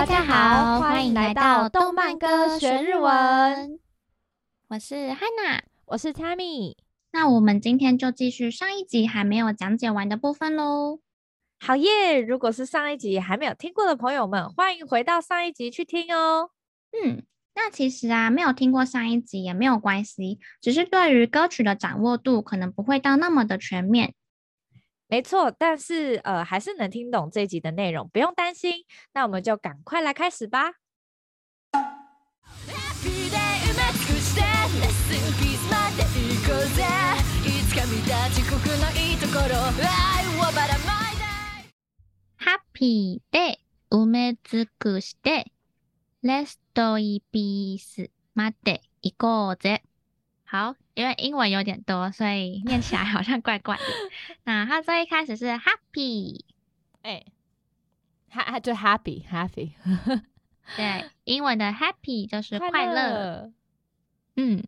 大家好，欢迎来到动漫歌学日文。我是 Hana，我是 Tammy。那我们今天就继续上一集还没有讲解完的部分喽。好耶！如果是上一集还没有听过的朋友们，欢迎回到上一集去听哦。嗯，那其实啊，没有听过上一集也没有关系，只是对于歌曲的掌握度可能不会到那么的全面。没错，但是呃，还是能听懂这一集的内容，不用担心。那我们就赶快来开始吧。Happy day，埋め尽くして、レストインピースまで行こうぜ。好，因为英文有点多，所以念起来好像怪怪的。 那它最一开始是 happy，哎，哈，就 happy happy。对，英文的 happy 就是快乐。快乐嗯，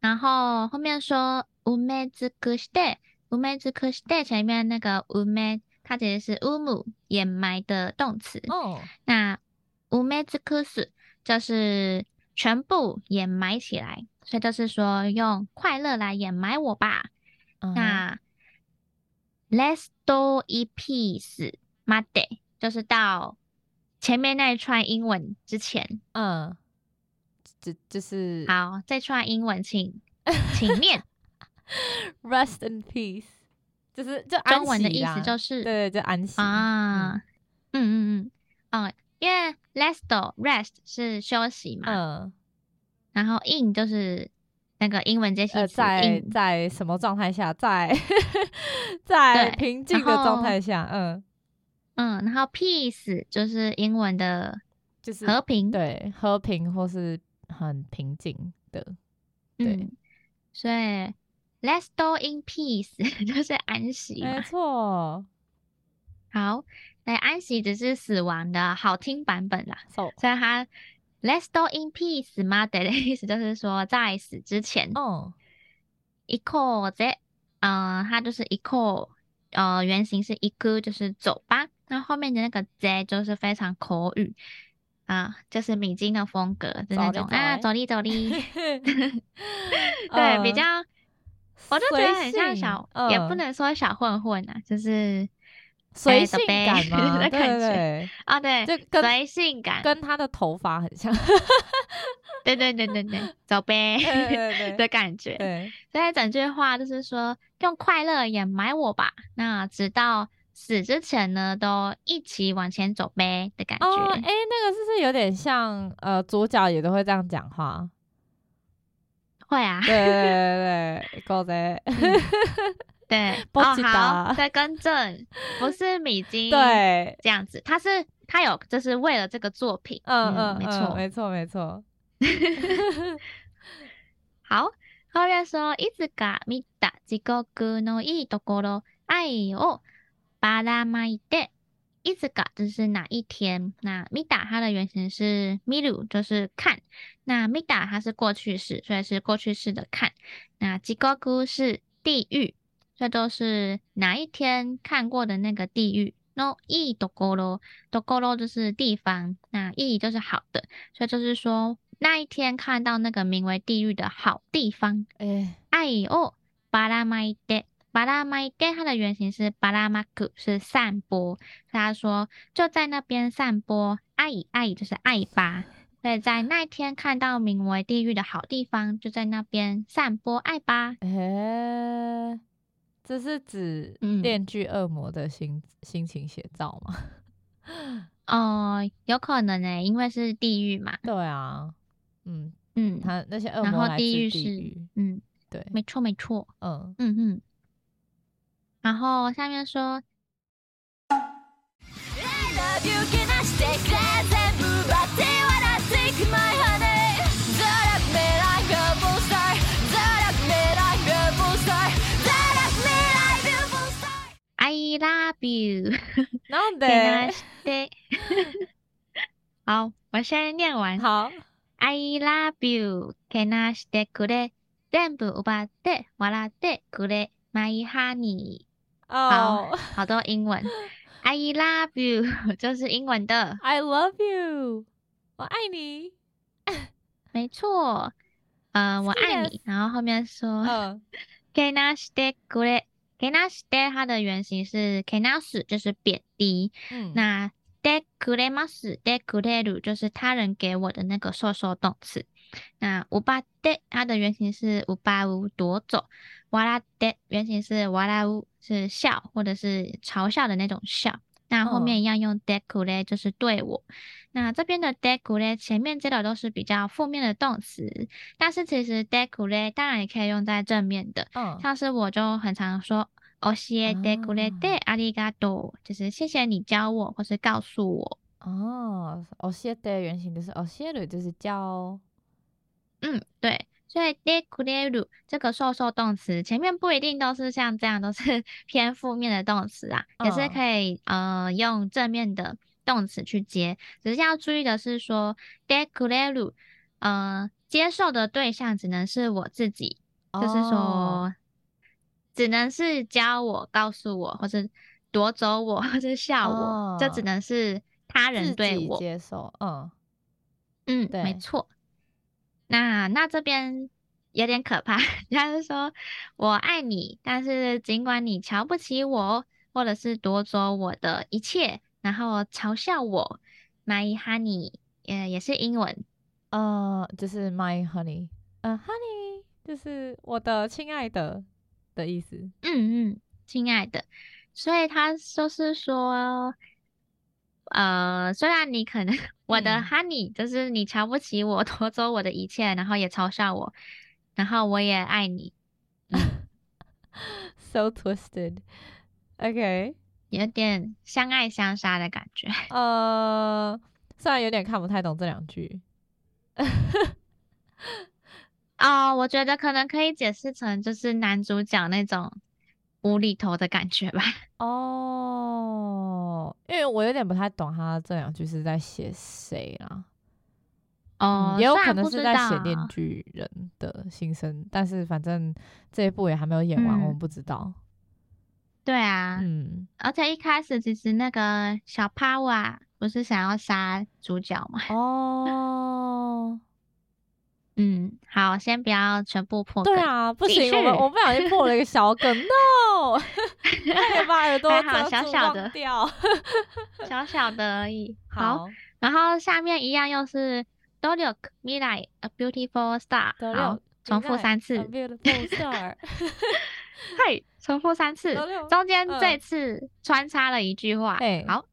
然后后面说埋め尽くして，埋め尽くして前面那个埋め，它其实是埋む掩埋的动词。哦，那埋め尽くす就是全部掩埋起来。所以就是说，用快乐来掩埋我吧。嗯、那 Let's do a piece, Monday，就是到前面那一串英文之前。嗯，就就是好，这串英文请 请念 Rest in peace，就是就中文的意思就是对，就安息啊。嗯嗯嗯，哦，因为 Let's do rest 是休息嘛。嗯。然后 in 就是那个英文这些词，在在什么状态下，在 在平静的状态下，嗯嗯，然后 peace 就是英文的，就是和平，对，和平或是很平静的，对，嗯、所以 let's do in peace 就是安息，没错。好，那安息只是死亡的好听版本啦，so, 所以它。Let's do in peace，まで的意思就是说在死之前。哦。行こうぜ，嗯，它就是行こう，呃，原型是行く，就是走吧。那后面的那个ぜ就是非常口语啊，就是米津的风格，是那种啊，走哩走哩。对，比较，我就觉得很像小，也不能说小混混啊，就是。 随性感吗？对对对，啊对，就随性感，跟他的头发很像。对对对对对，走呗 的感觉。对，所以整句话就是说，用快乐掩埋我吧。那直到死之前呢，都一起往前走呗的感觉。哦，哎，那个是不是有点像？呃，主角也都会这样讲话。会啊。对对对对，够的。对，哦好，再更正，不是米津，对，这样子，他是他有，就是为了这个作品，嗯嗯，没错，没错，没错。好，后面说，いつか见た地狱のいいところ、爱をばらまいて，いつか就是哪一天？那见た它的原型是见る，就是看。那见た它是过去式，所以是过去式的看。那地狱是地狱。 这都是哪一天看过的那个地狱？No，いいところ，ところ就是地方，那いい就是好的，所以就是说那一天看到那个名为地狱的好地方。哎，爱をばらまいて，ばらまいて它的原型是ばらまく，是散播。他说就在那边散播，爱爱就是爱吧。所以在那一天看到名为地狱的好地方，就在那边散播爱吧。哎。 这是指《电锯恶魔》的心、嗯、心情写照吗？哦，有可能诶，因为是地狱嘛。对啊，嗯嗯，他那些恶魔来自地狱，地狱是，嗯，对，没错没错，嗯嗯嗯。然后下面说。なんで？好，我先念完。好，I love you，けなしてくれ、全部夺って笑ってくれ、my honey。好，好多英文。I love you. 就是英文的 I love you，我爱你。没错，呃，我爱你。然后后面说，嗯，kenashite kure，kenashite 它的原型是 kenasu，就是贬低。嗯，那 de kuremasu de kureru 就是他人给我的那个受受动词。那五八 de 它的原型是五八五夺走，哇啦德原型是哇啦乌是笑或者是嘲笑的那种笑。那后面一样用デクレ就是对我。那这边的デクレ前面接的都是比较负面的动词，但是其实デクレ当然也可以用在正面的。嗯，像是我就很常说教えてくれてありがとう，就是谢谢你教我或是告诉我。哦，教えて原型就是教える就是教。嗯，对， 所以でくれる这个受受动词前面不一定都是像这样，都是偏负面的动词啊，哦、也是可以呃用正面的动词去接。只是要注意的是说でくれる呃接受的对象只能是我自己，哦、就是说只能是教我、告诉我，或者夺走我，或者笑我，哦、这只能是他人对我接受。嗯嗯，对没错。 那那这边有点可怕，他是说我爱你，但是尽管你瞧不起我，或者是夺走我的一切，然后嘲笑我，my honey，也也是英文，呃，就是 my honey，呃，honey 就是我的亲爱的的意思，嗯嗯，亲爱的，所以他就是说。呃，虽然你可能 我的 honey、嗯、就是你瞧不起我，夺走我的一切，然后也嘲笑我，然后我也爱你。嗯、so twisted，OK，、有点相爱相杀的感觉。呃，虽然有点看不太懂这两句。哦，我觉得可能可以解释成就是男主角那种。无厘头的感觉吧。哦，因为我有点不太懂他这两句是在写谁啦。哦、嗯，也有可能是在写链锯人的心声，但是反正这一部也还没有演完，嗯、我们不知道。对啊，嗯，而且一开始其实那个小帕瓦不是想要杀主角嘛？哦。嗯，好，先不要全部破梗。对啊，不行，我们我不小心破了一个小梗，no，可以把耳朵好小小的掉，小小的而已。好，好然后下面一样又是努力未来 a beautiful star，好，重复三次，a beautiful star，嘿，重复三次，中间这次穿插了一句话，嗯、好。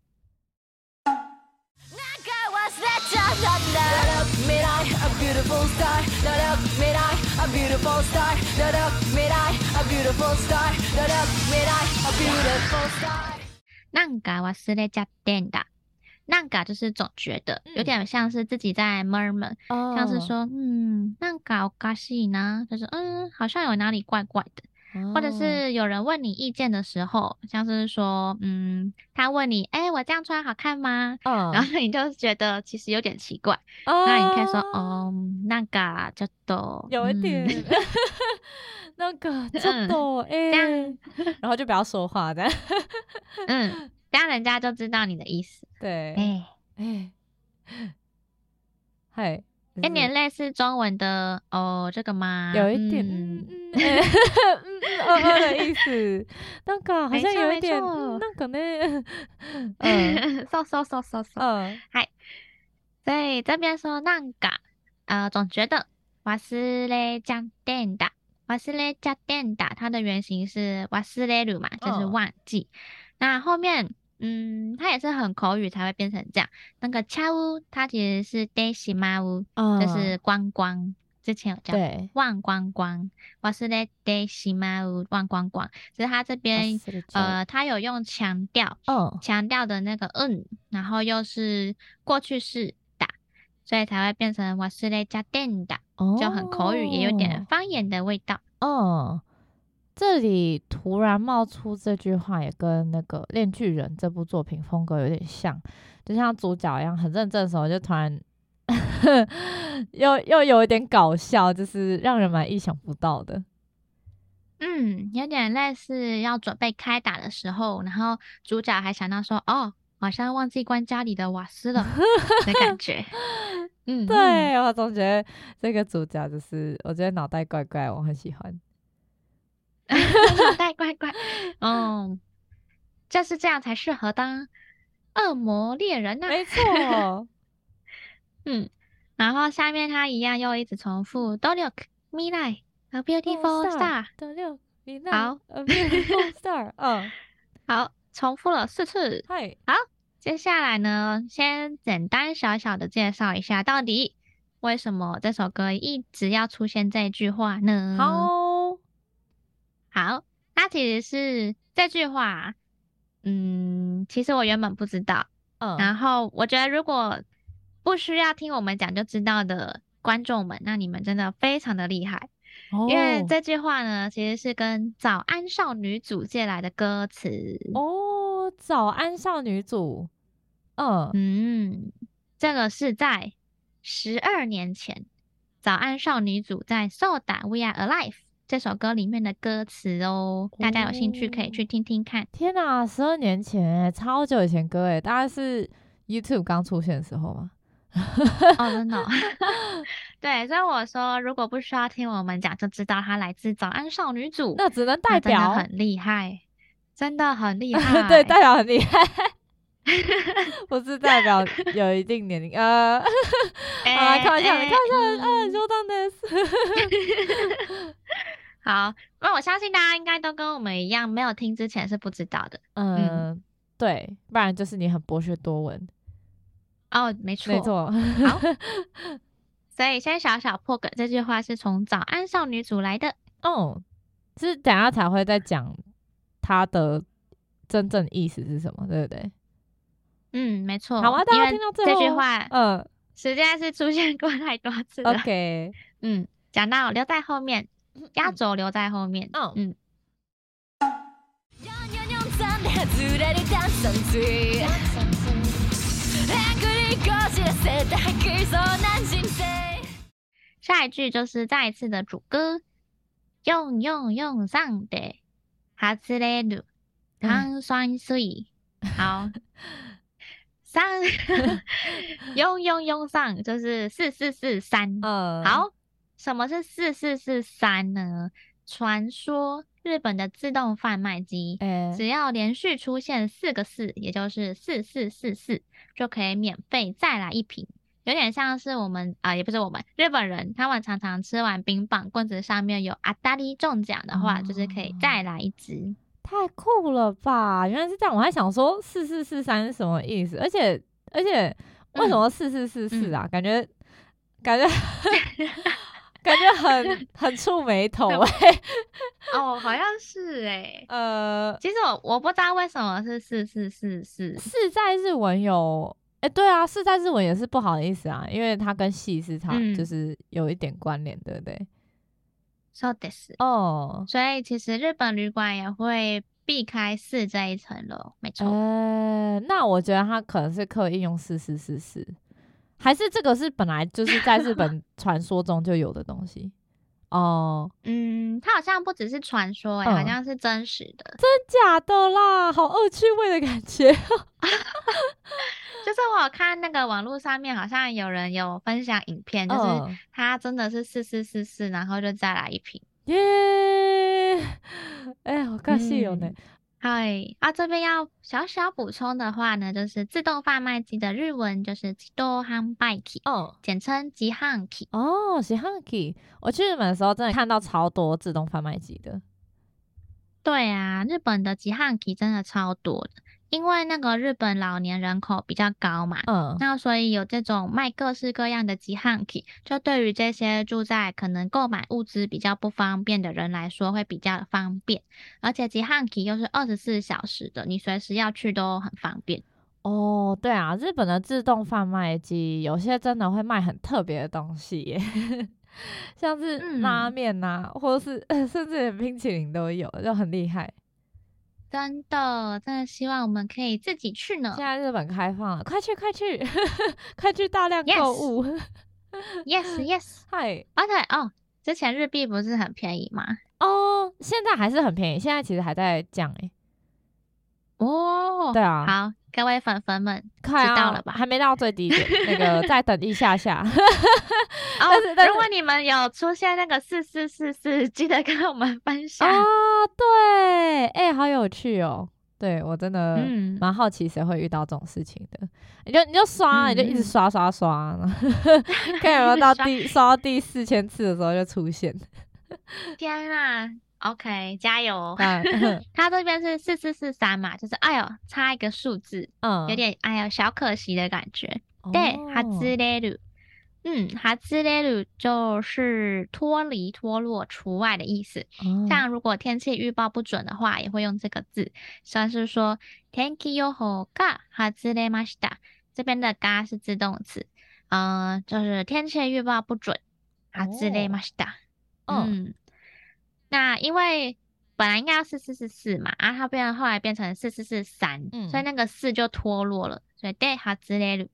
なんか忘れちゃってんだ。なんか就是总觉得，有点像是自己在 murmur，、嗯、像是说，嗯，なんかおかしいな，就是嗯，好像有哪里怪怪的。 或者是有人问你意见的时候，像是说，嗯，他问你，哎、欸，我这样穿好看吗？嗯，然后你就觉得其实有点奇怪，哦、那你可以说，哦，那个就都有一点，嗯、那个就都哎，这样，然后就不要说话的，嗯，这样人家就知道你的意思。对，哎。哎，嗨。有点类似中文的哦，这个吗？有一点嗯嗯嗯嗯的意思，那个好像有一点那个呢，嗯，搜搜搜搜搜，嗯，嗨，所以这边说那个，呃，总觉得忘れちゃってんだ，忘れちゃってんだ，它的原型是忘れる嘛，就是忘记，那后面。 嗯，它也是很口语才会变成这样。那个恰乌，它其实是 desi 马乌，就是光光。之前有讲忘光光，我是在 desi 马乌忘光光。只是它这边呃，它有用强调，强调的那个嗯，然后又是过去式的，所以才会变成我是在加电的，就很口语，也有点方言的味道。哦。这里突然冒出这句话，也跟那个《恋巨人》这部作品风格有点像，就像主角一样很认真的时候，就突然 又又有一点搞笑，就是让人蛮意想不到的。嗯，有点类似要准备开打的时候，然后主角还想到说，哦，好像忘记关家里的瓦斯了 的感觉。嗯，对，我总觉得这个主角就是，我觉得脑袋怪怪，我很喜欢。脑袋怪怪，嗯，就是这样才适合当恶魔猎人呐、啊。没错。嗯，然后下面他一样又一直重复，努力未来。A beautiful star。d o l k me like a beautiful star，嗯，好，重复了四次。嗨，好，接下来呢，先简单小小的介绍一下，到底为什么这首歌一直要出现这句话呢？好，好，那其实是这句话，嗯，其实我原本不知道，嗯，然后我觉得如果不需要听我们讲就知道的观众们，那你们真的非常的厉害。因为这句话呢，其实是跟早安少女组借来的歌词哦。早安少女组，嗯嗯，这个是在十二年前，早安少女组在《So that We Are Alive》这首歌里面的歌词哦。大家有兴趣可以去听听看。天哪，十二年前，超久以前歌诶，大概是 YouTube 刚出现的时候吗？哦，真的。对，所以我说，如果不需要听我们讲，就知道它来自早安少女组，那只能代表很厉害，真的很厉 害。对，代表很厉害，不是代表有一定年龄。呃，欸、好，开玩笑，开玩笑，啊，说当的是。好，那我相信大家应该都跟我们一样，没有听之前是不知道的。嗯，嗯对，不然就是你很博学多闻。哦，没错，没错。好。所以先小小破梗，这句话是从早安少女组来的。哦，是等下才会再讲它的真正意思是什么，对不对？嗯，没错。好啊，大家听到这句话，嗯，实在是出现过太多次了。OK，嗯，讲到留在后面，压轴留在后面。嗯。嗯。下一句就是再一次的主歌，用用用上的哈兹雷鲁糖酸水，好，三 用用用上。就是四四四三，嗯，好，什么是四四四三呢？传说日本的自动贩卖机，只要连续出现四个四，也就是四四四四，就可以免费再来一瓶。有点像是我们啊、呃，也不是我们日本人，他们常常吃完冰棒，棍子上面有阿达利中奖的话，嗯、就是可以再来一支。太酷了吧！原来是这样，我还想说四四四三是什么意思？而且而且为什么四四四四啊？嗯、感觉感觉 感觉很很触霉头哎、欸。哦，好像是哎、欸。呃，其实我我不知道为什么是四四四四。四在日文有。哎、欸，对啊，四在日文也是不好意思啊，因为它跟系是它就是有一点关联，对不对？そうです。哦，所以其实日本旅馆也会避开四这一层了，没错。呃，那我觉得它可能是刻意用四四四四， 还是这个是本来就是在日本传说中就有的东西？哦，嗯，它好像不只是传说、欸，哎、嗯，好像是真实的，真假的啦，好恶趣味的感觉。就是我看那个网络上面好像有人有分享影片，就是他真的是四四四四，然后就再来一瓶耶！哎，好可惜哦呢。嗨啊，这边要小小补充的话呢，就是自动贩卖机的日文就是自动販売機哦，简称自贩机哦，自販機。我去日本的时候真的看到超多自动贩卖机的。对啊，日本的自販機真的超多的。因为那个日本老年人口比较高嘛，嗯，那所以有这种卖各式各样的自贩机，就对于这些住在可能购买物资比较不方便的人来说会比较方便，而且自贩机又是二十四小时的，你随时要去都很方便。哦，对啊，日本的自动贩卖机有些真的会卖很特别的东西耶，像是拉面呐、啊，嗯、或者是甚至连冰淇淋都有，就很厉害。真的，真的希望我们可以自己去呢。现在日本开放了，快去快去，快去大量购物。Yes Yes，嗨，而且哦，之前日币不是很便宜吗？哦，现在还是很便宜，现在其实还在降诶。哦，对啊，好，各位粉粉们快到了吧？还没到最低点，那个再等一下下。但是，如果你们有出现那个四四四四，记得跟我们分享啊。对，哎、欸，好有趣哦。对我真的蛮好奇，谁会遇到这种事情的？嗯、你就你就刷，嗯、你就一直刷刷刷，看有没有到第刷到第四千次的时候就出现。天啊 ！OK，加油！他这边是四四四三嘛，就是哎呦，差一个数字，嗯，有点哎呦小可惜的感觉。哦、对，哈兹雷鲁，嗯，哈兹雷鲁就是脱离、脱落、除外的意思。哦、像如果天气预报不准的话，也会用这个字，像是说天気予报が外れました。这边的が是自动词，嗯、呃，就是天气预报不准，外れました。哦、嗯。 那因为本来应该要四四四四嘛，啊，它变后来变成四四四三，所以那个四就脱落了，所以对，哈兹雷鲁，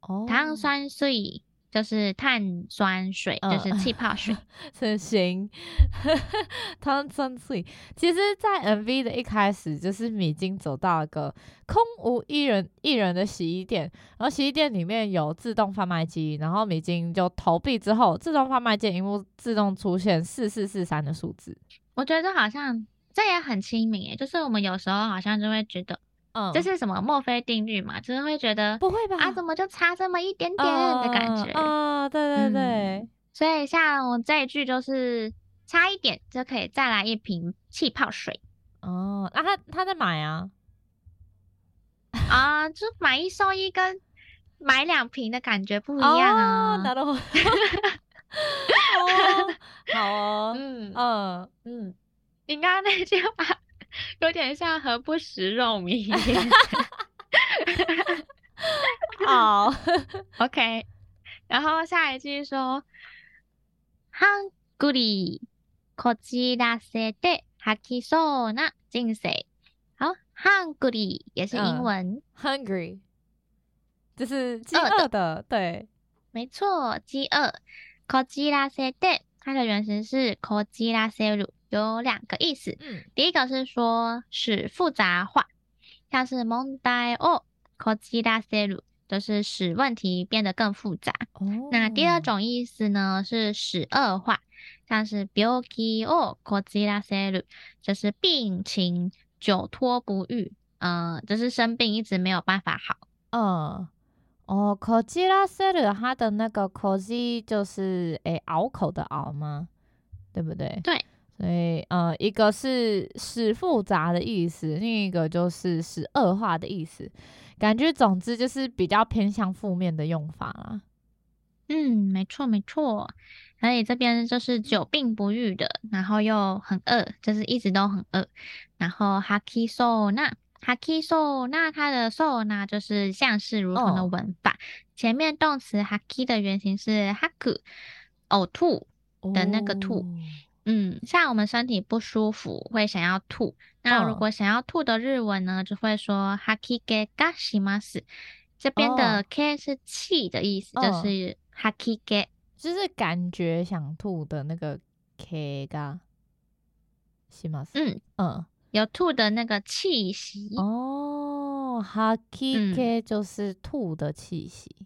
哦，糖酸水。就是碳酸水，呃、就是气泡水，真行。碳酸水，其实，在 MV 的一开始，就是米津走到一个空无一人一人的洗衣店，然后洗衣店里面有自动贩卖机，然后米津就投币之后，自动贩卖机萤幕自动出现四四四三的数字。我觉得好像这也很亲民诶，就是我们有时候好像就会觉得。嗯，这是什么墨菲定律嘛？就是会觉得不会吧？啊，怎么就差这么一点点的感觉？啊、哦，对对对、嗯。所以像我这一句就是差一点就可以再来一瓶气泡水。哦，那、啊、他他在买啊？啊，就买一送一跟买两瓶的感觉不一样啊。拿到。哦，好哦。嗯嗯嗯，你刚刚那句话。有点像何不食肉糜。好，OK。然后下一句说，ハングリーこじらせて吐きそうな人生。好，hungry 也是英文、uh,，hungry，就是饥饿的，对，没错，饥饿。こじらせて，它的原型是こじらせる。 有两个意思，嗯，第一个是说使复杂化，像是问题をこじらせる，就是使问题变得更复杂。哦，那第二种意思呢是使恶化，像是病気をこじらせる，就是病情久拖不愈，呃，就是生病一直没有办法好。嗯，哦，こじらせる，它的那个こじ就是诶拗口的拗吗？对不对？对。 所以，呃，一个是使复杂的意思，另一个就是使恶化的意思。感觉，总之就是比较偏向负面的用法啦。嗯，没错没错。所以这边就是久病不愈的，然后又很饿，就是一直都很饿。然后哈基索那哈基索那它的索那就是像是如同的文法。哦、前面动词哈基的原型是哈库，呕吐的那个吐。哦嗯，像我们身体不舒服会想要吐，那如果想要吐的日文呢，就会说哈基给嘎西马斯。这边的 k 是气的意思，哦、就是哈基给，就是感觉想吐的那个 k 嘎西马斯。嗯嗯，有吐的那个气息。哦，哈基给就是吐的气息。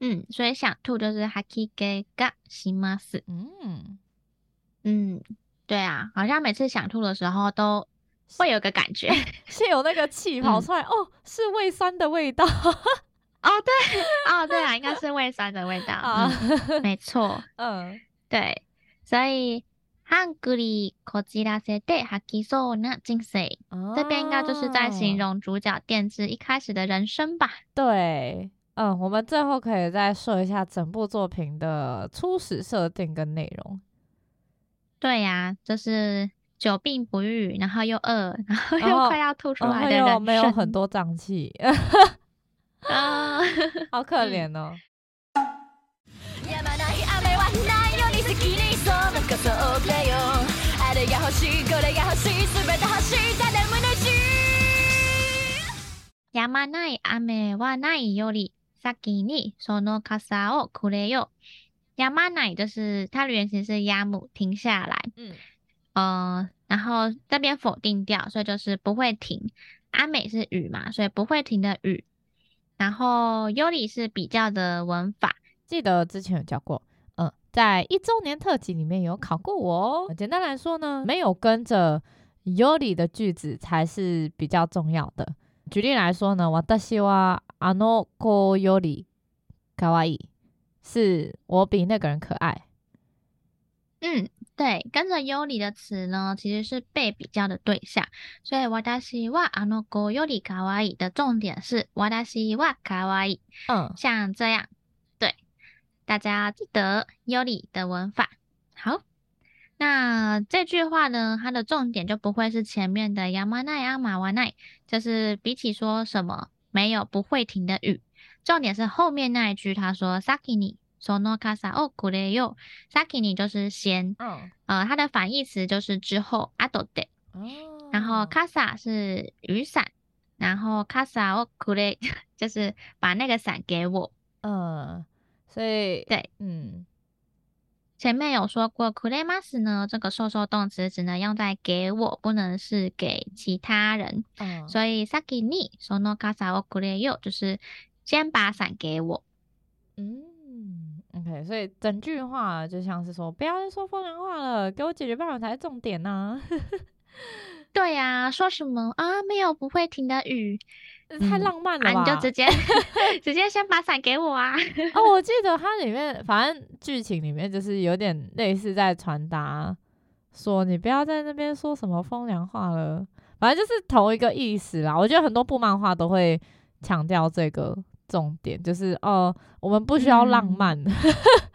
嗯，所以想吐就是哈基给嘎西马斯。嗯。嗯，对啊，好像每次想吐的时候都会有个感觉，是有那个气跑出来、嗯、哦，是胃酸的味道。哦，对，哦，对啊，应该是胃酸的味道。啊、嗯，没错。嗯，对，所以ハングリーこじらせて吐きそうな人生，这边应该就是在形容主角电治一开始的人生吧？对，嗯，我们最后可以再说一下整部作品的初始设定跟内容。 对呀、啊，就是久病不愈，然后又饿，然后又快要吐出来的人，又没有很多脏器，啊，好可怜哦。山ない雨はないより先にその伞をくれよ。 亚麻奈就是它的原型是亚姆停下来，嗯，呃，然后这边否定掉，所以就是不会停。阿美是雨嘛，所以不会停的雨。然后尤里是比较的文法，记得之前有教过，嗯，在一周年特辑里面有考过我哦。简单来说呢，没有跟着尤里的句子才是比较重要的。举例来说呢，私はあの子より可爱い， 是我比那个人可爱。嗯。对，跟着尤里的词呢，其实是被比较的对象，所以私はあの子より可爱い的重点是私は可爱い。嗯，像这样，对，大家记得尤里的文法。好，那这句话呢，它的重点就不会是前面的やまないあまわない，就是比起说什么没有不会停的雨， 重点是后面那一句，他说先にその伞をくれよ。先に就是先，嗯，呃，它的反义词就是之后，あとで。哦。然后伞是雨伞，然后伞をくれ就是把那个伞给我。嗯，所以对，嗯，前面有说过，くれます呢，这个受受动词只能用在给我，不能是给其他人。嗯，所以先にその伞をくれよ就是 先把伞给我。嗯。OK，所以整句话就像是说，不要再说风凉话了，给我解决办法才是重点呐。对呀、啊，说什么啊？没有不会停的雨，太浪漫了吧？嗯啊、你就直接 直接先把伞给我啊！哦，我记得它里面，反正剧情里面就是有点类似在传达，说你不要在那边说什么风凉话了，反正就是同一个意思啦。我觉得很多部漫画都会强调这个。重点就是哦，我们不需要浪漫，嗯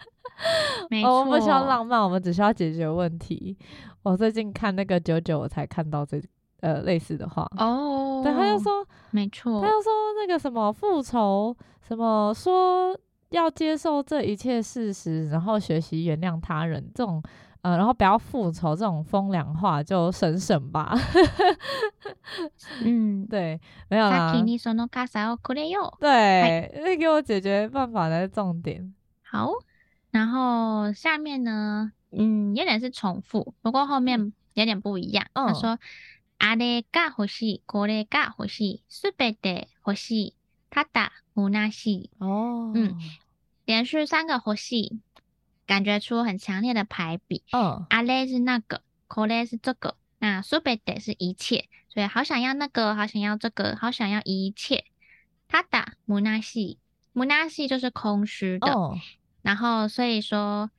没错哦、我们不需要浪漫，我们只需要解决问题。我最近看那个九九，我才看到这呃类似的话哦。对，他就说没错，他就说那个什么复仇，什么说要接受这一切事实，然后学习原谅他人这种。呃，然后不要复仇这种风凉话，就省省吧。嗯，对，没有啦。对，那给我解决办法才是重点。好，然后下面呢，嗯，有点是重复，不过后面有点不一样。嗯、他说：“あれが欲しい、これが欲しい、すべて欲しい、ただ虚しい。”哦，嗯，连续三个欲しい。 感觉出很强烈的排比。嗯，あれ是那个，これ是这个，那すべて是一切，所以好想要那个，好想要这个，好想要一切。ただむなしい，むなしい就是空虚的。哦、然后所以说，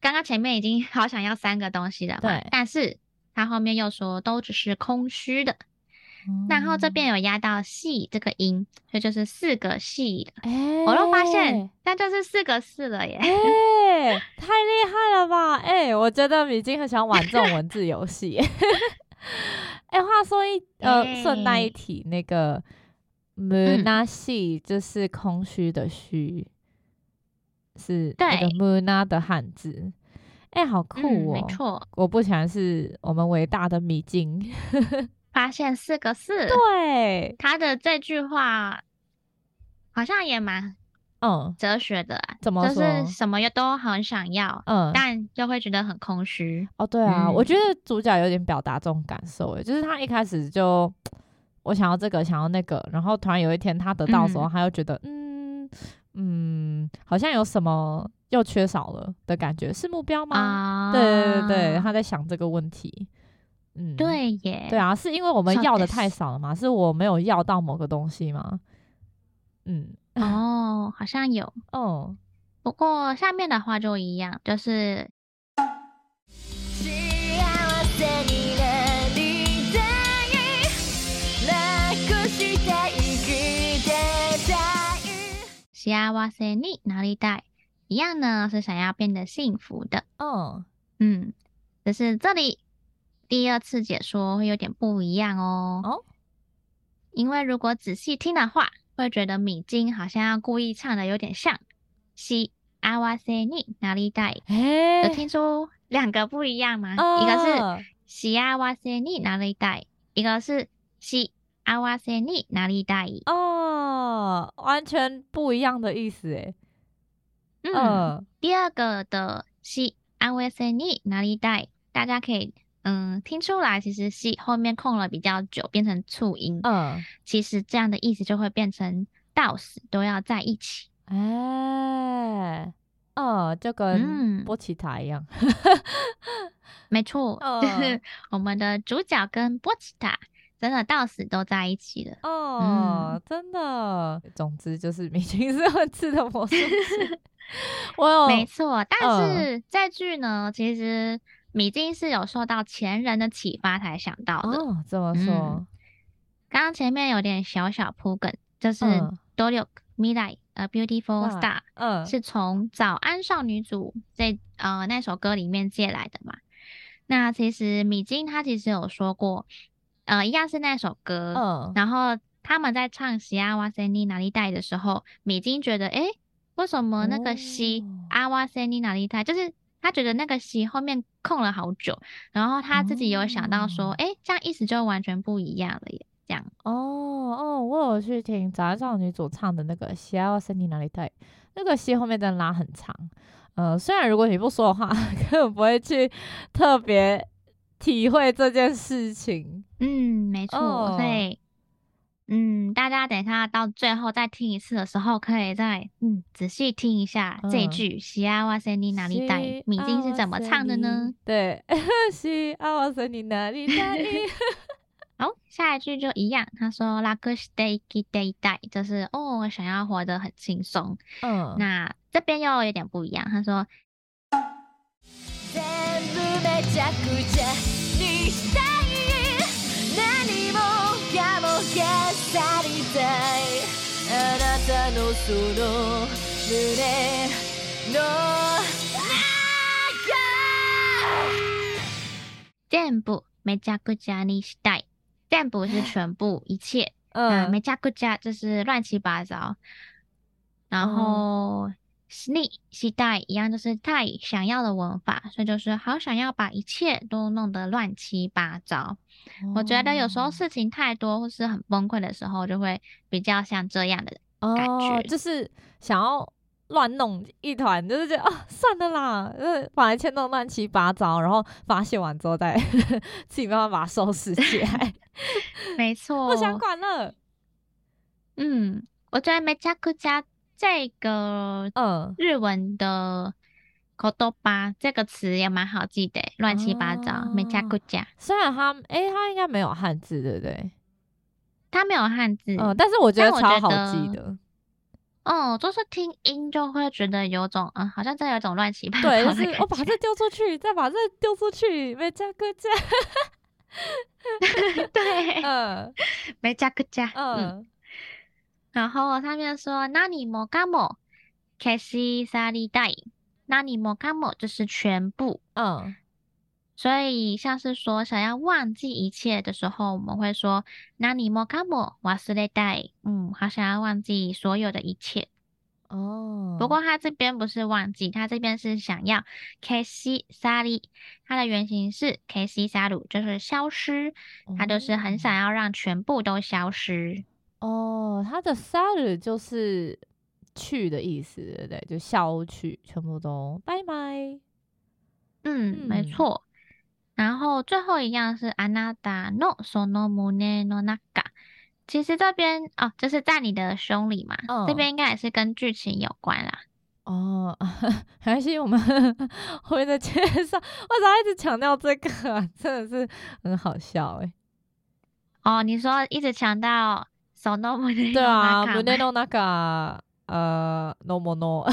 刚刚前面已经好想要三个东西了嘛，对，但是他后面又说都只是空虚的。 然后这边有压到“细”这个音，所以就是四个细的。欸、我都发现，那就是四个四了耶！欸、太厉害了吧！哎、欸，我觉得米津很喜欢玩这种文字游戏。哎、欸，话说一呃，顺带一提，那个“むなしい”就是空虚的“虚”，是那个“むな”的汉字。哎、欸，好酷哦！嗯、没错，我不喜欢是我们伟大的米津。 发现四个四，对，他的这句话好像也蛮嗯哲学的，怎么说？就是什么都很想要，嗯，但又会觉得很空虚。哦，对啊，嗯、我觉得主角有点表达这种感受，诶，就是他一开始就 我想要这个，想要那个，然后突然有一天他得到的时候，嗯、他又觉得嗯嗯，好像有什么又缺少了的感觉，是目标吗？啊、对对对，他在想这个问题。嗯，对耶，对啊，是因为我们要的太少了吗？是我没有要到某个东西吗？嗯，哦，好像有哦，不过下面的话就一样，就是。幸せになりたい，一样呢，是想要变得幸福的。哦，嗯，就是这里。 第二次解说会有点不一样哦，哦，因为如果仔细听的话，会觉得米津好像要故意唱的有点像，幸せになりたい，有听出两个不一样吗？哦、一个是幸せになりたい，一个是幸せになりたい，哦，完全不一样的意思诶。 嗯，嗯第二个的是阿维森尼哪里带？大家可以 嗯听出来，其实是后面空了比较久，变成促音。嗯，其实这样的意思就会变成到死都要在一起。哎，哦，就跟波奇塔一样。嗯、没错，就是我们的主角跟波奇塔。真的到死都在一起了哦，嗯、真的。总之就是明星是会吃的魔术师，我有没错。但是这句呢，呃、其实米津是有受到前人的启发才想到的。哦，怎么说？刚刚、嗯、前面有点小小铺梗，就是《努力未来 A Beautiful Star》，嗯，是从《早安少女组》这呃那首歌里面借来的嘛。那其实米津他其实有说过。呃，一样是那首歌，嗯，然后他们在唱《西阿瓦塞尼哪里带》的时候，米津觉得，诶，为什么那个西阿瓦塞尼哪里带，就是他觉得那个西后面空了好久，然后他自己有想到说，诶，这样意思就完全不一样了耶，这样。哦哦，我有去听早安少女组唱的那个《西阿瓦塞尼哪里带》，那个戏后面真的拉很长，呃，虽然如果你不说的话，根本不会去特别。体会这件事情，嗯，没错，哦、所以，嗯，大家等一下到最后再听一次的时候，可以再嗯仔细听一下这一句“西阿瓦塞尼哪里带”，米津是怎么唱的呢？对，西阿瓦塞尼哪里带？好，下一句就一样，他说“拉克西代基代代”，就是哦，我想要活得很轻松。嗯，那这边又有点不一样，他说。全部めちゃくちゃにしたい。 かもが去りたいあなたのその胸の全部めちゃくちゃにしたい。全部是全部一切。嗯，没加个加就是乱七八糟。然后、你期待一样，就是太想要的文法，所以就是好想要把一切都弄得乱七八糟。哦、我觉得有时候事情太多或是很崩溃的时候，就会比较像这样的感觉，哦、就是想要乱弄一团，就是觉得啊，算了啦，呃，把一切弄乱七八糟，然后发泄完之后再自己慢慢把它收拾起来。没错，不想管了。嗯，我觉得めちゃくちゃ。 这个呃日文的言叶这个词也蛮好记的，乱七八糟，めちゃくちゃ。虽然它诶，它应该没有汉字，对不对？它没有汉字，嗯，但是我觉得超好记的。哦，就是听音就会觉得有种，嗯，好像真的有种乱七八糟的感觉。我把这丢出去，再把这丢出去，めちゃくちゃ。对，嗯，めちゃくちゃ，嗯。 然后上面说，那你莫干莫，消し去りたい，那你莫干莫就是全部，嗯，所以像是说想要忘记一切的时候，我们会说，那你莫干莫忘れたい，嗯，好想要忘记所有的一切，哦，不过他这边不是忘记，他这边是想要消し去り，它的原型是消し去る，就是消失，他就是很想要让全部都消失。 哦，它的 “saru” 就是去的意思，对不对？就消去，全部都拜拜。嗯，没错。然后最后一样是 “anata no sono mune no naka”。其实这边哦，就是在你的胸里嘛。哦、这边应该也是跟剧情有关啦。哦，还是我们 后面的介绍，为啥一直强调这个啊？真的是很好笑哎。哦，你说一直强调。对啊，胸の中，呃，のもの。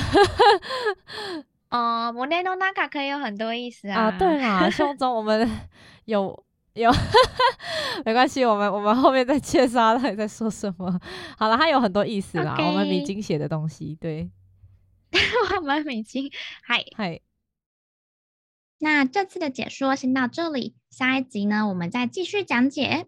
哦，胸の中可以有很多意思啊。啊，对啊，胸中我们有有，没关系，我们我们后面再介绍他在说什么。好了，它有很多意思啦。Okay. 我们米津写的东西，对，我们米津，嗨嗨。那这次的解说先到这里，下一集呢，我们再继续讲解。